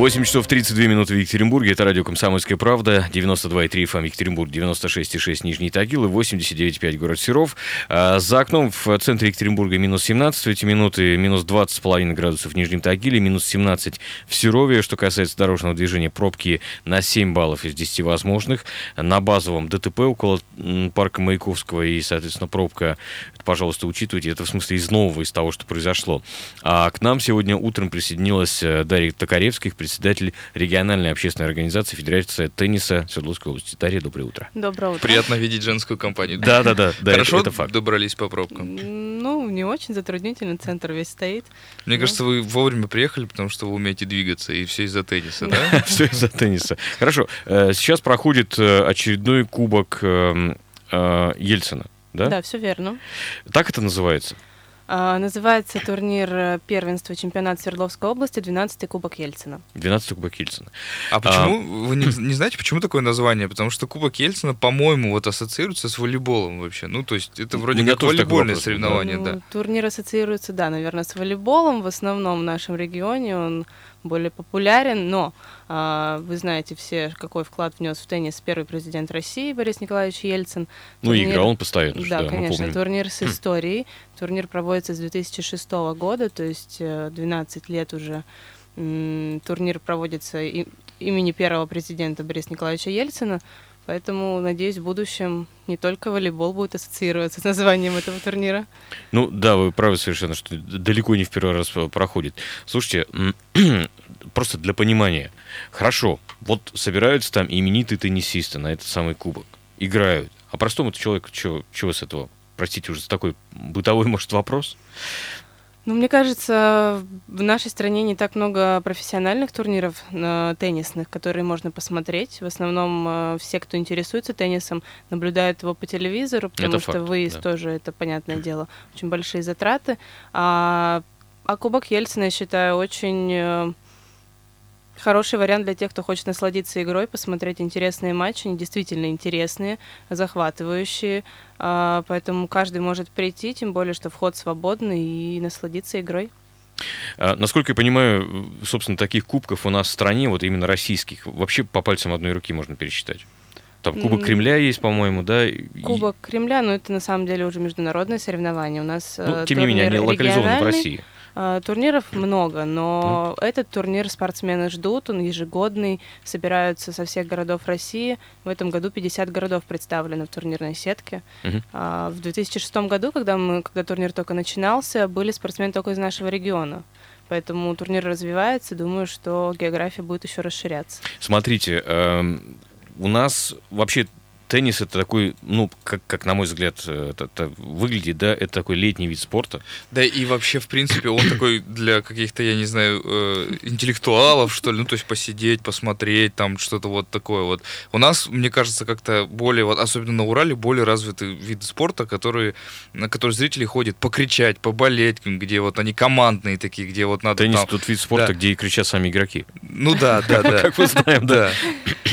8 часов 32 минуты в Екатеринбурге. Это радио «Комсомольская правда». 92,3 ФМ Екатеринбург, 96,6 Нижний Тагил и 89,5 город Серов. А за окном в центре Екатеринбурга минус 17 в эти минуты, минус 20,5 градусов в Нижнем Тагиле, минус 17 в Серове. Что касается дорожного движения, пробки на 7 баллов из 10 возможных. На базовом ДТП около парка Маяковского и, соответственно, пробка, пожалуйста, учитывайте. Это в смысле из нового, из того, что произошло. А к нам сегодня утром присоединилась э, Дарья Токаревских, председатель региональной общественной организации Федерации тенниса Свердловской области. Дарья, доброе утро. Доброе утро. Приятно видеть женскую компанию. Да, да, да. да Хорошо это, это факт. добрались по пробкам? Ну, не очень затруднительно, центр весь стоит. Мне ну. кажется, вы вовремя приехали, потому что вы умеете двигаться, и все из-за тенниса, да? Все из-за тенниса. Хорошо. Э, сейчас проходит э, очередной кубок эм, э, Ельцина. Да? Да, все верно. Так это называется? А, называется турнир э, первенства чемпионат Свердловской области 12-й Кубок Ельцина. 12-й Кубок Ельцина. А почему, а... вы не, не знаете, почему такое название? Потому что Кубок Ельцина, по-моему, вот ассоциируется с волейболом вообще. Ну, то есть это вроде как волейбольное соревнование, да. Ну, турнир ассоциируется, да, наверное, с волейболом в основном в нашем регионе. Он более популярен, но э, вы знаете все, какой вклад внес в теннис первый президент России Борис Николаевич Ельцин. Ну, турнир... играл он постоянно. Да, да конечно, турнир с историей. Турнир проводится с 2006 года, то есть 12 э, лет уже турнир проводится имени первого президента Бориса Николаевича Ельцина. Поэтому, надеюсь, в будущем не только волейбол будет ассоциироваться с названием этого турнира. Ну да, вы правы совершенно, что далеко не в первый раз проходит. Слушайте, просто для понимания. Хорошо, вот собираются там именитые теннисисты на этот самый кубок, играют. А простому человеку чего, чего с этого? Простите, уже такой бытовой, может, вопрос? Ну, мне кажется, в нашей стране не так много профессиональных турниров э, теннисных, которые можно посмотреть. В основном э, все, кто интересуется теннисом, наблюдают его по телевизору, потому это что факт, выезд да. тоже, это понятное дело, очень большие затраты. А, а Кубок Ельцина, я считаю, очень э, Хороший вариант для тех, кто хочет насладиться игрой, посмотреть интересные матчи, они действительно интересные, захватывающие, а, поэтому каждый может прийти, тем более, что вход свободный и насладиться игрой. А, насколько я понимаю, собственно, таких кубков у нас в стране, вот именно российских, вообще по пальцам одной руки можно пересчитать. Там Кубок Кремля есть, по-моему, да? Кубок Кремля, но это на самом деле уже международное соревнование. У нас ну, э, тем не менее, они локализованы в России. А, турниров много, но mm. этот турнир спортсмены ждут, он ежегодный, собираются со всех городов России. В этом году 50 городов представлены в турнирной сетке. Mm-hmm. А, в 2006 году, когда, мы, когда турнир только начинался, были спортсмены только из нашего региона. Поэтому турнир развивается, думаю, что география будет еще расширяться. Смотрите, э, у нас вообще теннис это такой, ну, как, как на мой взгляд, э, это, это выглядит, да, это такой летний вид спорта. Да, и вообще, в принципе, он такой для каких-то, я не знаю, э, интеллектуалов, что ли, ну, то есть посидеть, посмотреть, там, что-то вот такое вот. У нас, мне кажется, как-то более, вот, особенно на Урале, более развитый вид спорта, который, на который зрители ходят покричать, поболеть, где вот они командные такие, где вот надо Теннис там... тут вид спорта, да. где и кричат сами игроки. Ну да, да, да. Как мы знаем, да.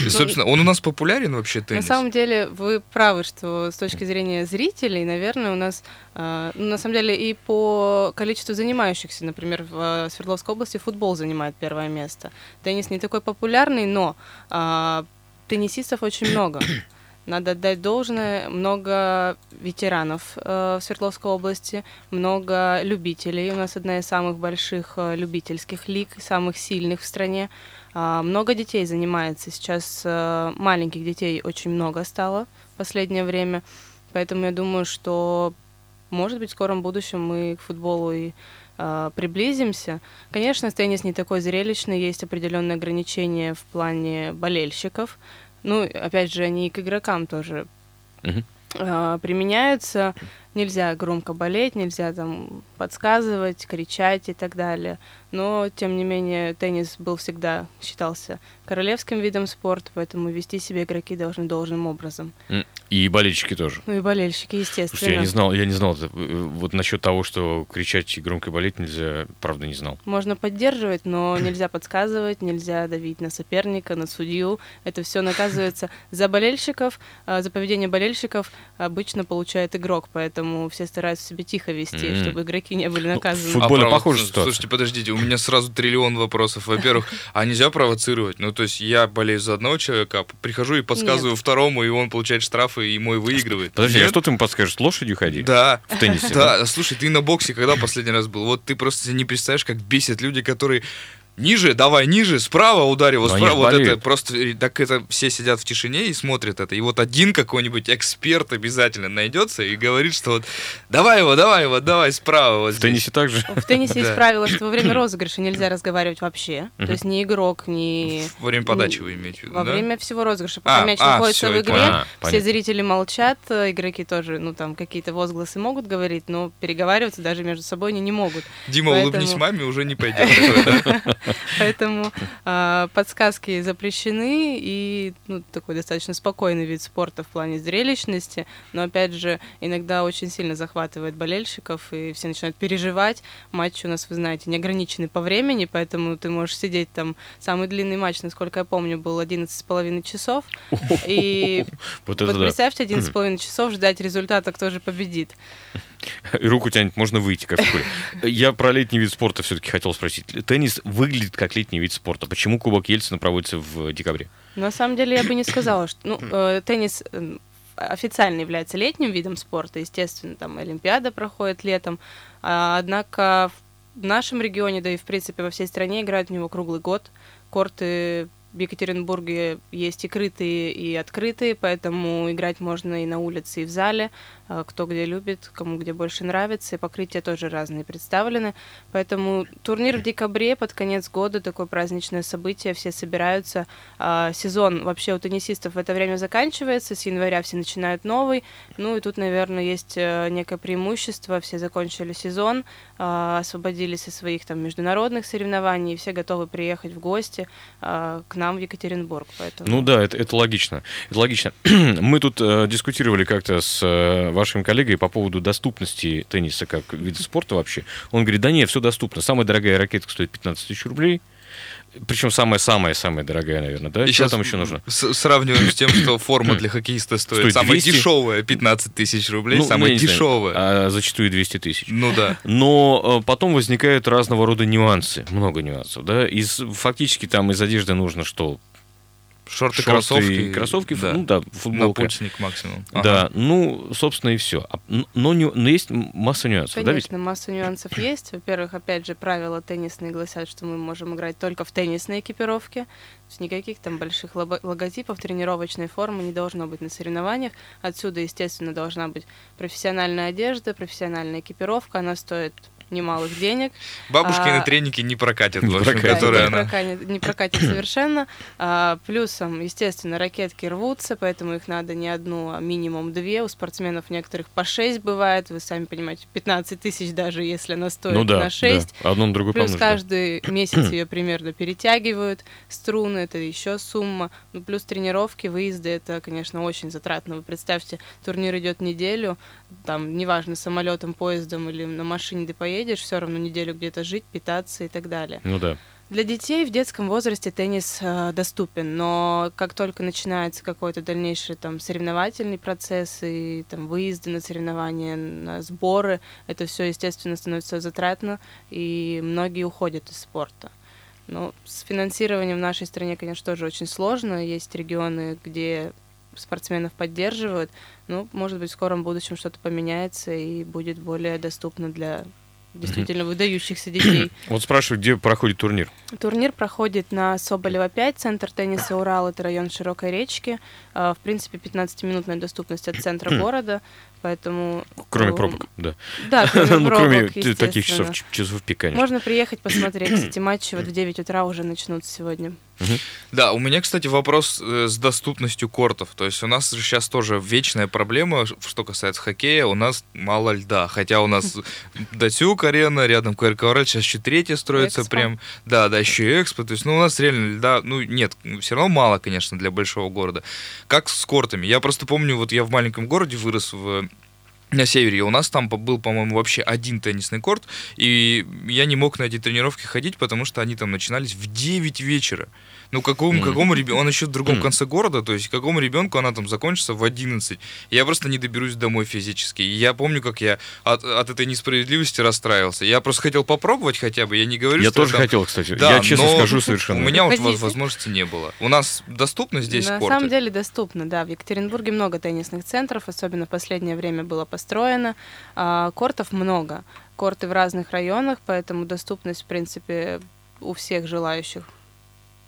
Собственно, он у нас популярен вообще, теннис? На самом деле, деле вы правы, что с точки зрения зрителей, наверное, у нас, э, ну, на самом деле, и по количеству занимающихся, например, в э, Свердловской области футбол занимает первое место. Теннис не такой популярный, но э, теннисистов очень много. Надо отдать должное, много ветеранов э, в Свердловской области, много любителей. У нас одна из самых больших э, любительских лиг, самых сильных в стране. А, много детей занимается. Сейчас э, маленьких детей очень много стало в последнее время. Поэтому я думаю, что, может быть, в скором будущем мы к футболу и э, приблизимся. Конечно, теннис не такой зрелищный, есть определенные ограничения в плане болельщиков. Ну, опять же, они и к игрокам тоже uh-huh. э, применяются. Нельзя громко болеть, нельзя там подсказывать, кричать и так далее. Но, тем не менее, теннис был всегда, считался королевским видом спорта, поэтому вести себя игроки должны должным образом. И болельщики тоже. Ну и болельщики, естественно. Слушайте, я не знал, я не знал это. Вот насчет того, что кричать и громко болеть нельзя, правда не знал. Можно поддерживать, но нельзя подсказывать, нельзя давить на соперника, на судью. Это все наказывается за болельщиков, а за поведение болельщиков обычно получает игрок, поэтому все стараются себя тихо вести, Мгм. чтобы игроки не были наказаны. футбол- Футбольно А право- похожая ситуация. Слушайте, подождите, у меня сразу триллион вопросов. Во-первых, а нельзя провоцировать? Ну, то есть я болею за одного человека, а прихожу и подсказываю второму, и он получает штрафы, и мой выигрывает. Подожди, а Нет? что ты ему подскажешь? С лошадью ходи? Да. В теннисе? Да, слушай, ты на боксе когда последний раз был? Вот ты просто себе не представляешь, как бесит люди, которые ниже, давай ниже, справа ударь, вот Но справа, вот это болеют. просто, э, так это все сидят в тишине и смотрят это, и вот один какой-нибудь эксперт обязательно найдется и говорит, что вот давай его, давай его, давай справа вот В здесь. теннисе так же? В теннисе есть правило, что во время розыгрыша нельзя разговаривать вообще. То есть ни игрок, ни... Во время подачи вы имеете в виду, Во время всего розыгрыша, пока А, мяч а, находится в игре. А, все зрители молчат, э, игроки тоже, ну там какие-то возгласы могут говорить, но переговариваться даже между собой они не могут. Дима, улыбнись маме, уже не пойдет. Поэтому а, подсказки запрещены и ну, такой достаточно спокойный вид спорта в плане зрелищности, но опять же иногда очень сильно захватывает болельщиков и все начинают переживать. Матч у нас, вы знаете, не ограниченный по времени, поэтому ты можешь сидеть там. Самый длинный матч, насколько я помню, был 11,5 часов. И Вот вот представьте, 11,5 часов ждать результата, кто же победит. И руку тянет, можно выйти, как в. Я про летний вид спорта все-таки хотел спросить. Теннис выглядит как летний вид спорта. Почему Кубок Ельцина проводится в декабре? На самом деле я бы не сказала, что ну, э, теннис э, официально является летним видом спорта, естественно, там Олимпиада проходит летом, А, однако в нашем регионе, да и в принципе во всей стране играют в него круглый год. Корты в Екатеринбурге есть и крытые, и открытые, поэтому играть можно и на улице, и в зале, кто где любит, кому где больше нравится, и покрытия тоже разные представлены. Поэтому турнир в декабре, под конец года, такое праздничное событие, все собираются. А, Сезон вообще у теннисистов в это время заканчивается, с января все начинают новый. Ну и тут, наверное, есть э, некое преимущество. Все закончили сезон, а, освободились от своих там международных соревнований, и все готовы приехать в гости а, к нам в Екатеринбург. Поэтому... Ну да, это, это логично. Это логично. Мы тут э, дискутировали как-то с э, вашим коллегой по поводу доступности тенниса как вида спорта вообще. Он говорит, да нет, все доступно. Самая дорогая ракетка стоит 15 тысяч рублей. Причем самая-самая-самая дорогая, наверное, да? И Что там еще нужно? с- сравниваем с тем, что форма для хоккеиста стоит. Стоит Самая 200? дешевая 15 тысяч рублей, Ну, ну, самая я не знаю, дешевая. а зачастую 200 тысяч. Ну да. Но э, потом возникают разного рода нюансы, много нюансов, да. Из, фактически там из одежды нужно что? Шорты, Шорты, кроссовки. кроссовки, да. ну да, футболка. Напульсник максимум. Да, ну, собственно, и все. Но, ню- но есть масса нюансов, да, ведь? Конечно, масса нюансов есть. Во-первых, опять же, правила теннисные гласят, что мы можем играть только в теннисной экипировке. То есть никаких там больших лого- логотипов, тренировочной формы не должно быть на соревнованиях. Отсюда, естественно, должна быть профессиональная одежда, профессиональная экипировка. Она стоит немалых денег. Бабушкины А, треники не прокатят, Не общем, прокатят, которые не, она... прокатит, не прокатит совершенно. А, плюсом, естественно, ракетки рвутся, поэтому их надо не одну, а минимум две. У спортсменов некоторых по шесть бывает. Вы сами понимаете, 15 тысяч даже, если она стоит Ну да, на 6. да. Одно на другое Плюс помножить, да. каждый месяц ее примерно перетягивают. Струны это еще сумма. Ну, плюс тренировки, выезды это, конечно, очень затратно. Вы представьте, турнир идет неделю, там, неважно, самолетом, поездом или на машине ты поедешь, все равно неделю где-то жить, питаться и так далее. Ну да. Для детей в детском возрасте теннис э, доступен, но как только начинается какой-то дальнейший там соревновательный процесс и там выезды на соревнования, на сборы, это все естественно становится затратно, и многие уходят из спорта. Но с финансированием в нашей стране, конечно, тоже очень сложно. Есть регионы, где спортсменов поддерживают. Ну, может быть, в скором будущем что-то поменяется и будет более доступно для действительно выдающихся детей. Вот спрашивают, где проходит турнир. Турнир проходит на Соболева 5, центр тенниса Урал, это район Широкой речки. А, В принципе, 15-минутная доступность от центра города, поэтому... Кроме э, пробок, да. Да, кроме Ну, пробок, кроме таких часов, часов пик, конечно. Можно приехать посмотреть. Кстати, матчи вот в 9 утра уже начнутся сегодня. Да, у меня, кстати, вопрос э, с доступностью кортов. То есть у нас сейчас тоже вечная проблема, что касается хоккея, у нас мало льда. Хотя у нас Датюк арена, рядом КРКРЛ, сейчас еще третья строится Экспо. прям. Да, да, еще и Экспо. То есть, ну, у нас реально льда, ну, нет, все равно мало, конечно, для большого города. Как с кортами? Я просто помню, вот я в маленьком городе вырос в на севере. У нас там был, по-моему, вообще один теннисный корт, и я не мог на эти тренировки ходить, потому что они там начинались в 9 вечера. Ну, какому, Мгм. какому ребенку, он еще в другом Мгм. конце города, то есть какому ребенку она там закончится в 11. Я просто не доберусь домой физически. И я помню, как я от, от этой несправедливости расстраивался. Я просто хотел попробовать хотя бы, я не говорю, Я что тоже там- хотел, кстати. Да, я честно но скажу совершенно. У меня вот возможности не было. У нас доступно здесь На корты? самом деле доступно, да. В Екатеринбурге много теннисных центров, особенно в последнее время было построено. А, Кортов много. Корты в разных районах, поэтому доступность, в принципе, у всех желающих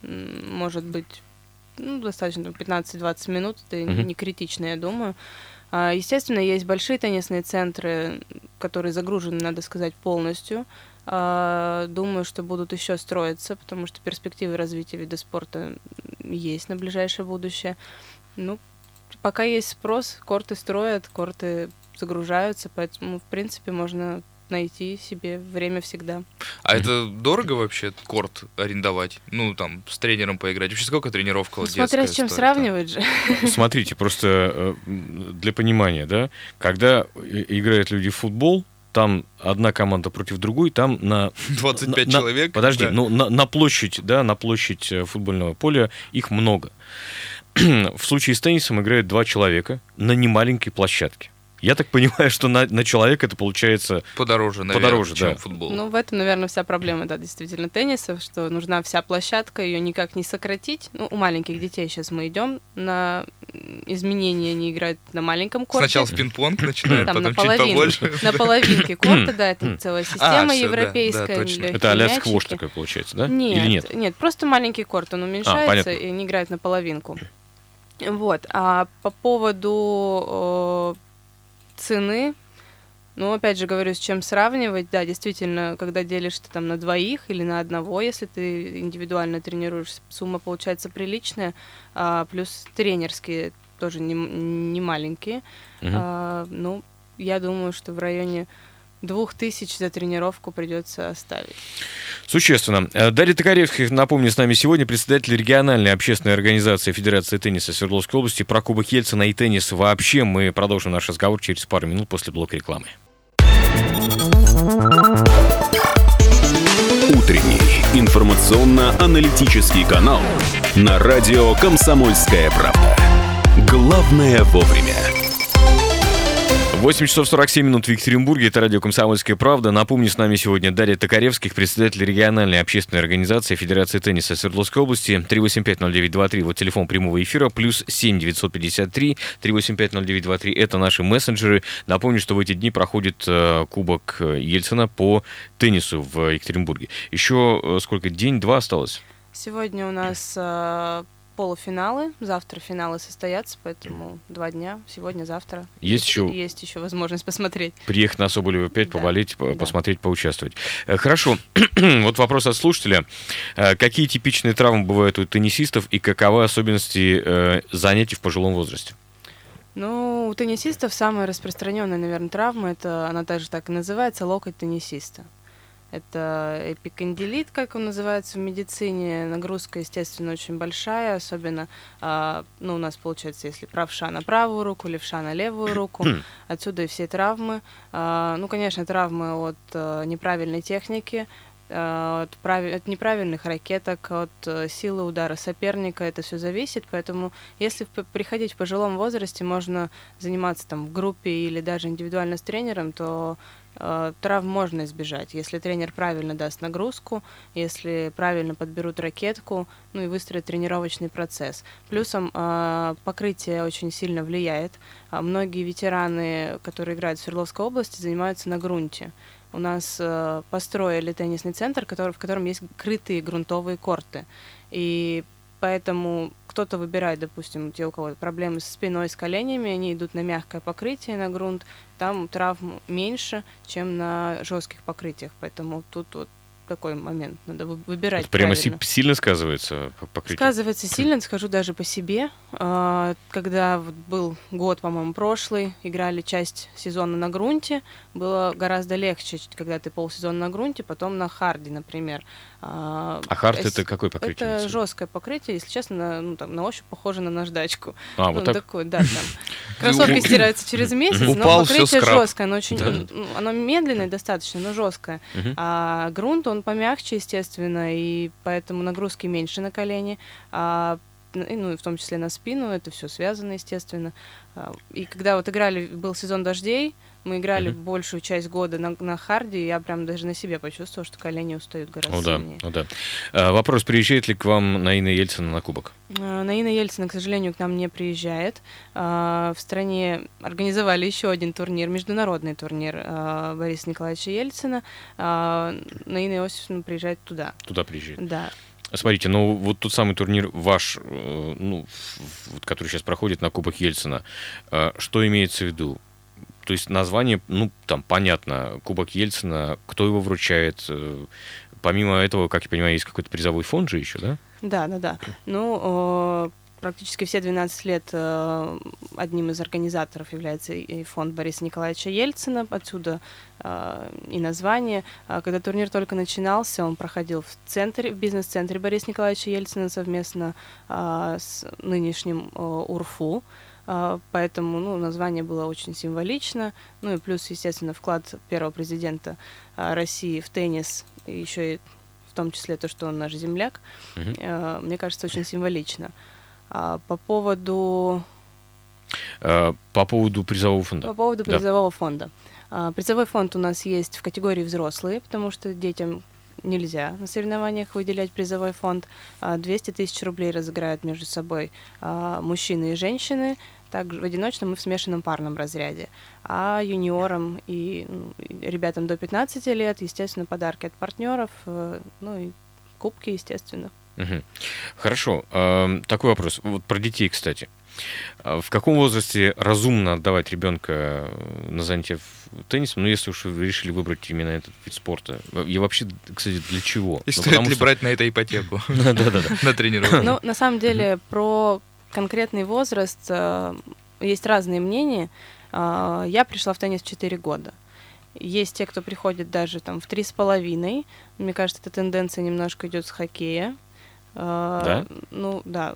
может быть ну, достаточно там, 15-20 минут, это Мгм. не критично, я думаю. А, Естественно, есть большие теннисные центры, которые загружены, надо сказать, полностью. А, Думаю, что будут еще строиться, потому что перспективы развития вида спорта есть на ближайшее будущее. Ну, пока есть спрос, корты строят, корты загружаются, поэтому, в принципе, можно найти себе время всегда. А это дорого вообще корт арендовать? Ну, там, с тренером поиграть. Вообще сколько тренировка Ну, вот смотря с чем стоит, сравнивать же. Смотрите, просто э, для понимания, да, когда играют люди в футбол, там одна команда против другой, там на... там? 25 на- на- человек? Подожди, Да. ну на, на площадь, да, на площадь э, футбольного поля их много. В случае с теннисом играют два человека на немаленькой площадке. Я так понимаю, что на, на человека это получается... Подороже, наверное, Подороже, чем да. футбол. Ну, в этом, наверное, вся проблема, да, действительно, тенниса, что нужна вся площадка, ее никак не сократить. Ну, у маленьких детей сейчас мы идем на изменения, они играют на маленьком корте. Сначала в пинг-понг начинают, Там потом чуть наполовину. побольше. На половинке корта, да, это целая система всё, да, европейская. да, точно. легкие Это а-ля сквош такой получается, да? Нет, Или нет? нет, просто маленький корт, он уменьшается, понятно. и они играют на половинку. Вот, а по поводу э, цены, ну, опять же говорю, с чем сравнивать, да, действительно, когда делишь ты там на двоих или на одного, если ты индивидуально тренируешься, сумма получается приличная, а, плюс тренерские тоже не, не маленькие. Мгм. А, ну, я думаю, что в районе двух тысяч за тренировку придется оставить. Существенно. Э, Дарья Токаревская, напомню, с нами сегодня председатель региональной общественной организации Федерации тенниса Свердловской области. Про Кубок Ельцина и теннис вообще мы продолжим наш разговор через пару минут после блока рекламы. Утренний информационно-аналитический канал на радио «Комсомольская правда». Главное вовремя. 8 часов 47 минут в Екатеринбурге. Это радио «Комсомольская правда». Напомню, с нами сегодня Дарья Токаревских, председатель региональной общественной организации Федерации тенниса Свердловской области. 3850923, вот телефон прямого эфира, плюс 7953 3850923. Это наши мессенджеры. Напомню, что в эти дни проходит э, Кубок Ельцина по теннису в Екатеринбурге. Еще э, сколько? День-два осталось? Сегодня у нас э, полуфиналы, завтра финалы состоятся, поэтому два дня, сегодня, завтра. Есть еще Есть еще возможность посмотреть. приехать на Соболева 5, Да, поболеть, по- да. посмотреть, поучаствовать. Э, Хорошо. вот вопрос от слушателя. Э, Какие типичные травмы бывают у теннисистов и каковы особенности э, занятий в пожилом возрасте? Ну, у теннисистов самая распространенная, наверное, травма, это она также так и называется, локоть теннисиста. Это эпикондилит, как он называется в медицине. Нагрузка, естественно, очень большая, особенно, а, ну, у нас получается, если правша на правую руку, левша на левую руку. Отсюда и все травмы. А, ну, конечно, травмы от э, неправильной техники, от, прави- от неправильных ракеток, от э, силы удара соперника, это все зависит, поэтому если приходить в пожилом возрасте, можно заниматься там в группе или даже индивидуально с тренером, то э, травм можно избежать, если тренер правильно даст нагрузку, если правильно подберут ракетку, ну и выстроят тренировочный процесс. Плюсом э, покрытие очень сильно влияет. А Многие ветераны, которые играют в Свердловской области, занимаются на грунте. У нас э, построили теннисный центр, который, в котором есть крытые грунтовые корты. И поэтому кто-то выбирает, допустим, те, у кого проблемы со спиной, с коленями, они идут на мягкое покрытие, на грунт. Там травм меньше, чем на жестких покрытиях. Поэтому тут вот такой момент. Надо вы- выбирать Это прямо си- правильно. сильно сказывается по- покрытие? Сказывается сильно, скажу даже по себе. А, Когда вот был год, по-моему, прошлый, играли часть сезона на грунте, было гораздо легче, когда ты полсезона на грунте, потом на харде, например. А А хард это какое покрытие? Это жесткое покрытие, если честно, на, ну, там, на ощупь похоже на наждачку. А, ну, вот так? такое, да, там. Кроссовки стираются через месяц, но покрытие жесткое, оно очень, ну, оно медленное достаточно, но жесткое. А грунт, он помягче, естественно, и поэтому нагрузки меньше на колени, а, н- и, ну, в том числе на спину, это все связано, естественно. А, И когда вот играли, был сезон дождей, мы играли Мгм. большую часть года на, на харде, и я прям даже на себе почувствовала, что колени устают гораздо Ну да, сильнее. ну да. А, вопрос, приезжает ли к вам Наина Ельцина на кубок? А, Наина Ельцина, к сожалению, к нам не приезжает. А, В стране организовали еще один турнир, международный турнир а, Бориса Николаевича Ельцина. А, Наина Иосифовна приезжает туда. Туда приезжает. Да. Смотрите, ну вот тот самый турнир ваш, э, ну, который сейчас проходит на Кубок Ельцина, что имеется в виду? То есть название, ну, там, понятно, Кубок Ельцина, кто его вручает? э, Помимо этого, как я понимаю, есть какой-то призовой фонд же еще, да? Да, да, да. Ну, практически все 12 лет э, одним из организаторов является и фонд Бориса Николаевича Ельцина, отсюда э, и название. А Когда турнир только начинался, он проходил в центре, в бизнес-центре Бориса Николаевича Ельцина совместно а, с нынешним УРФУ. А, Поэтому ну, название было очень символично. Ну и плюс, естественно, вклад первого президента а, России в теннис, еще и в том числе то, что он наш земляк, э, мне кажется, очень символично. А по поводу, По поводу призового фонда. по поводу Да. призового фонда. А, Призовой фонд у нас есть в категории взрослые, потому что детям нельзя на соревнованиях выделять призовой фонд. А, 200 тысяч рублей разыграют между собой мужчины и женщины. Также в одиночном и в смешанном парном разряде. А юниорам и ну, ребятам до 15 лет, естественно, подарки от партнеров, э, ну и кубки, естественно. Мгм. Хорошо. Эм, Такой вопрос. Вот про детей, кстати. А В каком возрасте разумно отдавать ребенка на занятия в- теннисом, ну, если уж вы решили выбрать именно этот вид спорта? И вообще, кстати, для чего? И Ну, стоит ли что- брать на это ипотеку Да-да-да. на тренировку? Ну, на самом деле, про конкретный возраст э, есть разные мнения. А, Я пришла в теннис в 4 года. Есть те, кто приходит даже там в три с половиной. Мне кажется, эта тенденция немножко идет с хоккея. А, Да? Ну, да.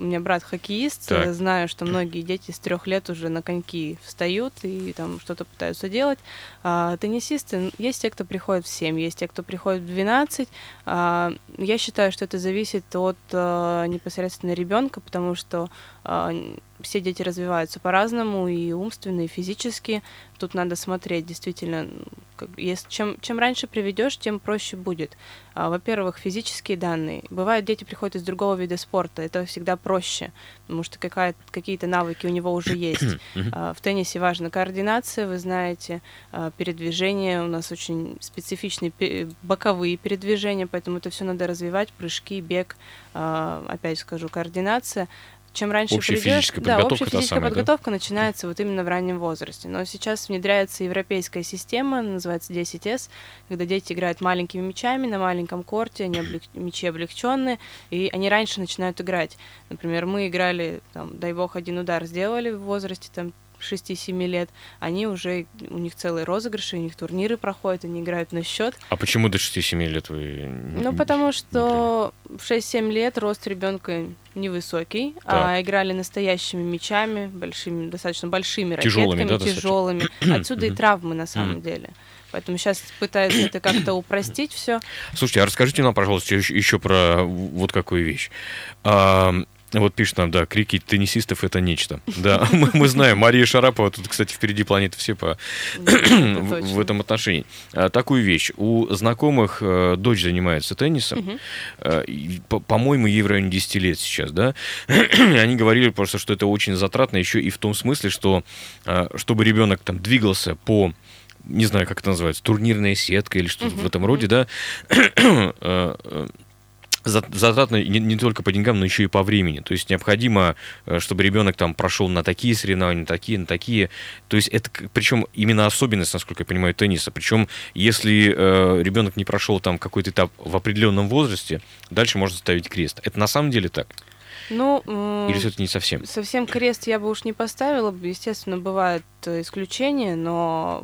У меня брат хоккеист, Так. э, знаю, что многие дети с трех лет уже на коньки встают и там что-то пытаются делать. А, теннисисты, есть те, кто приходит в 7, есть те, кто приходит в 12. А, я считаю, что это зависит от а, непосредственно ребенка, потому что а, все дети развиваются по-разному, и умственно, и физически. Тут надо смотреть, действительно, как- если, чем, чем раньше приведешь, тем проще будет. А, Во-первых, физические данные. Бывают, дети приходят из другого вида спорта, это всегда проще, потому что какие-то навыки у него уже есть. А, В теннисе важна координация, вы знаете, а, передвижение. У нас очень специфичные пе- боковые передвижения, поэтому это все надо развивать. Прыжки, бег, а, опять скажу, координация. Чем раньше Общая придёшь- физическая да, подготовка общая физическая самая, да? подготовка начинается вот именно в раннем возрасте. Но сейчас внедряется европейская система, называется 10С, когда дети играют маленькими мячами на маленьком корте, они облег- мячи облегченные, и они раньше начинают играть. Например, мы играли, там, дай бог, один удар сделали в возрасте там 6-7 лет, они уже, у них целые розыгрыши, у них турниры проходят, они играют на счет. А почему до 6-7 лет вы... Ну, потому что в 6-7 лет рост ребенка невысокий, а играли настоящими мячами, большими, достаточно большими Тяжелыми, ракетками, да, тяжелыми. Отсюда и травмы на самом деле. Поэтому сейчас пытаются это как-то упростить все. Слушайте, а расскажите нам, пожалуйста, еще, еще про вот какую вещь. А, вот пишет нам, да, крики теннисистов это нечто. Да, мы, мы знаем, Мария Шарапова тут, кстати, впереди планеты все по, в, в этом отношении. А, такую вещь. У знакомых э, дочь занимается теннисом. Э, по-моему, ей в районе 10 лет сейчас, да. Они говорили просто, что это очень затратно еще и в том смысле, что э, чтобы ребенок там двигался по не знаю, как это называется, турнирная сетка или что-то в этом роде, да, э, затратно не, не только по деньгам, но еще и по времени. То есть необходимо, э, чтобы ребенок там прошел на такие соревнования, на такие, на такие. То есть это, причем именно особенность, насколько я понимаю, тенниса. Причем если э, ребенок не прошел там какой-то этап в определенном возрасте, дальше можно ставить крест. Это на самом деле так? Ну, Или все-таки не совсем? Совсем крест я бы уж не поставила. Естественно, бывают э, исключения, но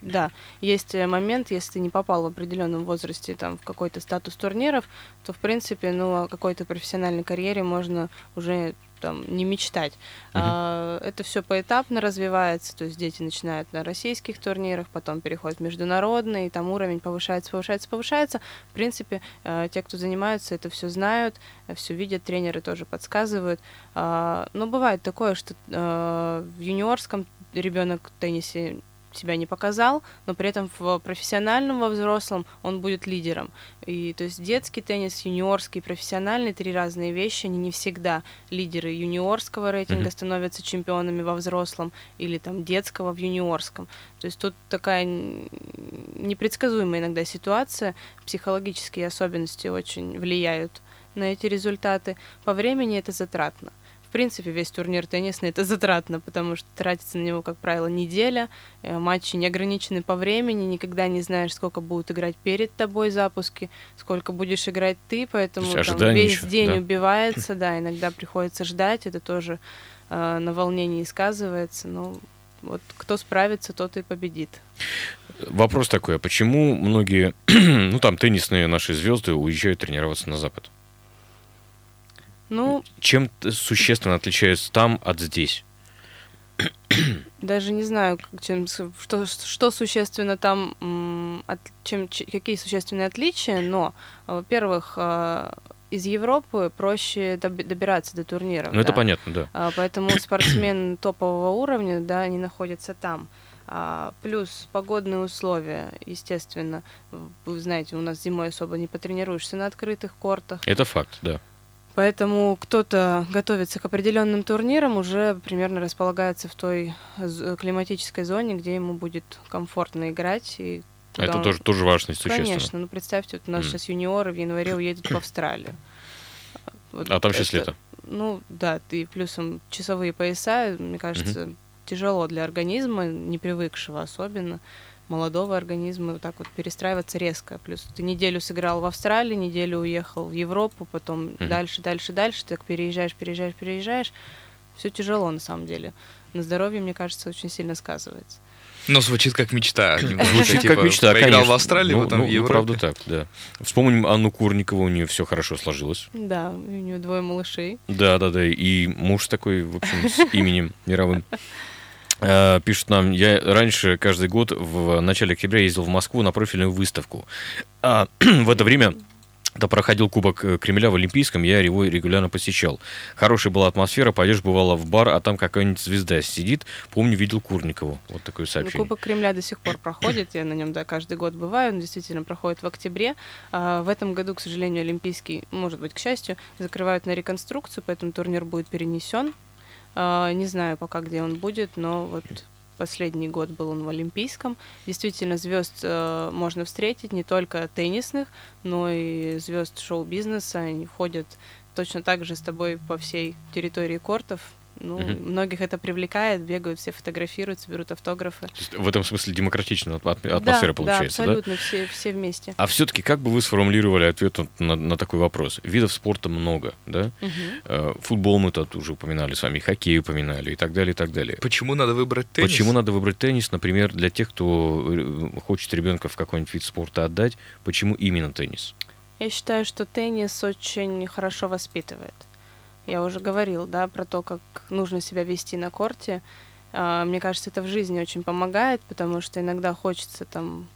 да, есть э, момент, если ты не попал в определенном возрасте там, в какой-то статус турниров, то, в принципе, ну, о какой-то профессиональной карьере можно уже там, не мечтать. Uh-huh. А, это все поэтапно развивается, то есть дети начинают на российских турнирах, потом переходят в международные, и там уровень повышается, повышается, повышается. В принципе, э, те, кто занимаются, это все знают, все видят, тренеры тоже подсказывают. А, но бывает такое, что э, в юниорском ребенок в теннисе себя не показал, но при этом в профессиональном, во взрослом он будет лидером. И то есть детский теннис, юниорский, профессиональный три разные вещи, они не всегда лидеры юниорского рейтинга mm-hmm. становятся чемпионами во взрослом или там детского в юниорском. То есть тут такая непредсказуемая иногда ситуация, психологические особенности очень влияют на эти результаты. По времени это затратно принципе, весь турнир теннисный это затратно, потому что тратится на него, как правило, неделя. Э, матчи не ограничены по времени, никогда не знаешь, сколько будут играть перед тобой запуски, сколько будешь играть ты, поэтому там, весь еще, день да. убивается, да, иногда приходится ждать, это тоже э, на волнении сказывается, но вот кто справится, тот и победит. Вопрос такой, а почему многие, ну там теннисные наши звезды уезжают тренироваться на Запад? Ну, Чем существенно отличается там от здесь? Даже не знаю, чем, что, что существенно там, от, чем, какие существенные отличия, но, во-первых, а, из Европы проще добираться до турниров. Ну, да? это понятно, да. А, поэтому спортсмены топового уровня, да, они находятся там. А, плюс погодные условия, естественно. Вы знаете, у нас зимой особо не потренируешься на открытых кортах. Это факт, да. Поэтому кто-то готовится к определенным турнирам, уже примерно располагается в той климатической зоне, где ему будет комфортно играть. И Это он... тоже, тоже важно, существенно. Конечно. Ну, представьте, вот у нас mm. сейчас юниоры в январе уедут в Австралию. Вот а там сейчас лето? Ну, да, и плюсом часовые пояса, мне кажется, mm-hmm. тяжело для организма, не привыкшего особенно молодого организма вот так вот перестраиваться резко. Плюс ты неделю сыграл в Австралии, неделю уехал в Европу, потом mm-hmm. дальше, дальше, дальше, ты так переезжаешь, переезжаешь, переезжаешь. Все тяжело на самом деле. На здоровье, мне кажется, очень сильно сказывается. Но звучит как мечта. Звучит как типа, мечта, Поиграл конечно. в Австралии, ну, потом ну, в Европе. Ну, правда так, да. Вспомним Анну Курникову, у нее все хорошо сложилось. Да, у нее двое малышей. Да, да, да. И муж такой, в общем, с именем мировым. Э, пишут нам, я раньше каждый год в начале октября ездил в Москву на профильную выставку. А в это время да, проходил Кубок э, Кремля в Олимпийском, я его регулярно посещал. Хорошая была атмосфера, пойдешь, бывало, в бар, а там какая-нибудь звезда сидит. Помню, видел Курникову. Вот такое ну, сообщение. Ну, Кубок Кремля до сих пор проходит, я на нем, да, каждый год бываю, он действительно проходит в октябре. А в этом году, к сожалению, Олимпийский, может быть, к счастью, закрывают на реконструкцию, поэтому турнир будет перенесен не знаю пока, где он будет, но вот последний год был он в Олимпийском. Действительно, звезд э, можно встретить не только теннисных, но и звезд шоу-бизнеса. Они входят точно так же с тобой по всей территории кортов. Ну, угу. многих это привлекает, бегают, все фотографируются, берут автографы. В этом смысле демократичная атмосфера да, получается, да? абсолютно, да? Все, все вместе. А все-таки как бы вы сформулировали ответ на, на такой вопрос? Видов спорта много, да? Угу. Футбол мы тут уже упоминали с вами, хоккей упоминали и так далее, и так далее. Почему надо выбрать теннис? Почему надо выбрать теннис, например, для тех, кто э, хочет ребенка в какой-нибудь вид спорта отдать, почему именно теннис? Я считаю, что теннис очень хорошо воспитывает. Я уже говорил, да, про то, как нужно себя вести на корте. А, мне кажется, это в жизни очень помогает, потому что иногда хочется там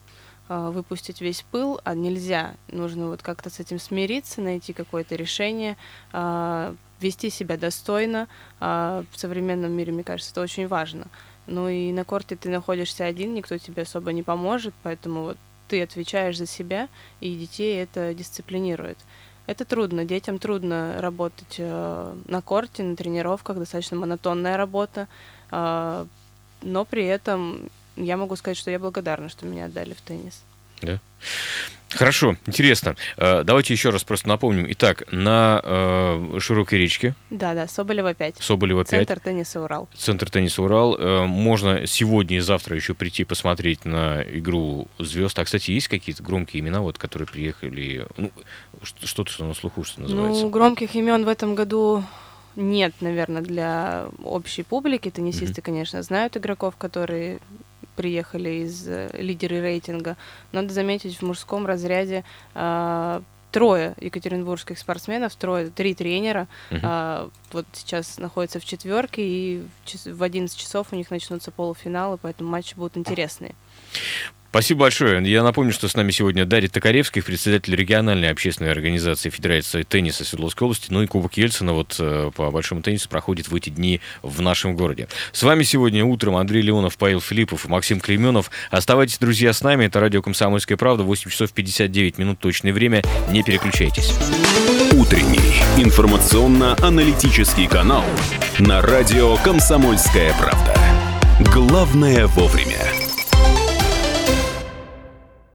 а, выпустить весь пыл, а нельзя. Нужно вот как-то с этим смириться, найти какое-то решение, а, вести себя достойно. В современном мире, мне кажется, это очень важно. Ну и на корте ты находишься один, никто тебе особо не поможет, поэтому вот ты отвечаешь за себя, и детей это дисциплинирует. Это трудно. Детям трудно работать э, на корте, на тренировках, достаточно монотонная работа. Э, но при этом я могу сказать, что я благодарна, что меня отдали в теннис. Да. Хорошо, интересно. Э, давайте еще раз просто напомним. Итак, на э, Широкой речке. Да, да, Соболева 5. Соболева 5. Центр тенниса Урал. Центр тенниса Урал. Э, можно сегодня и завтра еще прийти посмотреть на игру звезд. А, кстати, есть какие-то громкие имена, вот, которые приехали? Ну, что-то, что на слуху, что называется. Ну, громких имен в этом году нет, наверное, для общей публики. Теннисисты, mm-hmm. конечно, знают игроков, которые приехали из э, лидеры рейтинга. Надо заметить, в мужском разряде э, трое екатеринбургских спортсменов, трое, три тренера. Uh-huh. А, вот сейчас находятся в четверке, и в 11 часов у них начнутся полуфиналы, поэтому матчи будут интересные. Спасибо большое. Я напомню, что с нами сегодня Дарья Токаревская, председатель региональной общественной организации Федерации тенниса Свердловской области. Ну и Кубок Ельцина вот э, по большому теннису проходит в эти дни в нашем городе. С вами сегодня утром Андрей Леонов, Павел Филиппов и Максим Клейменов. Оставайтесь, друзья, с нами. Это радио «Комсомольская правда». 8 часов 59 минут точное время. Не переключайтесь. Утренний информационно-аналитический канал на радио «Комсомольская правда». Главное вовремя.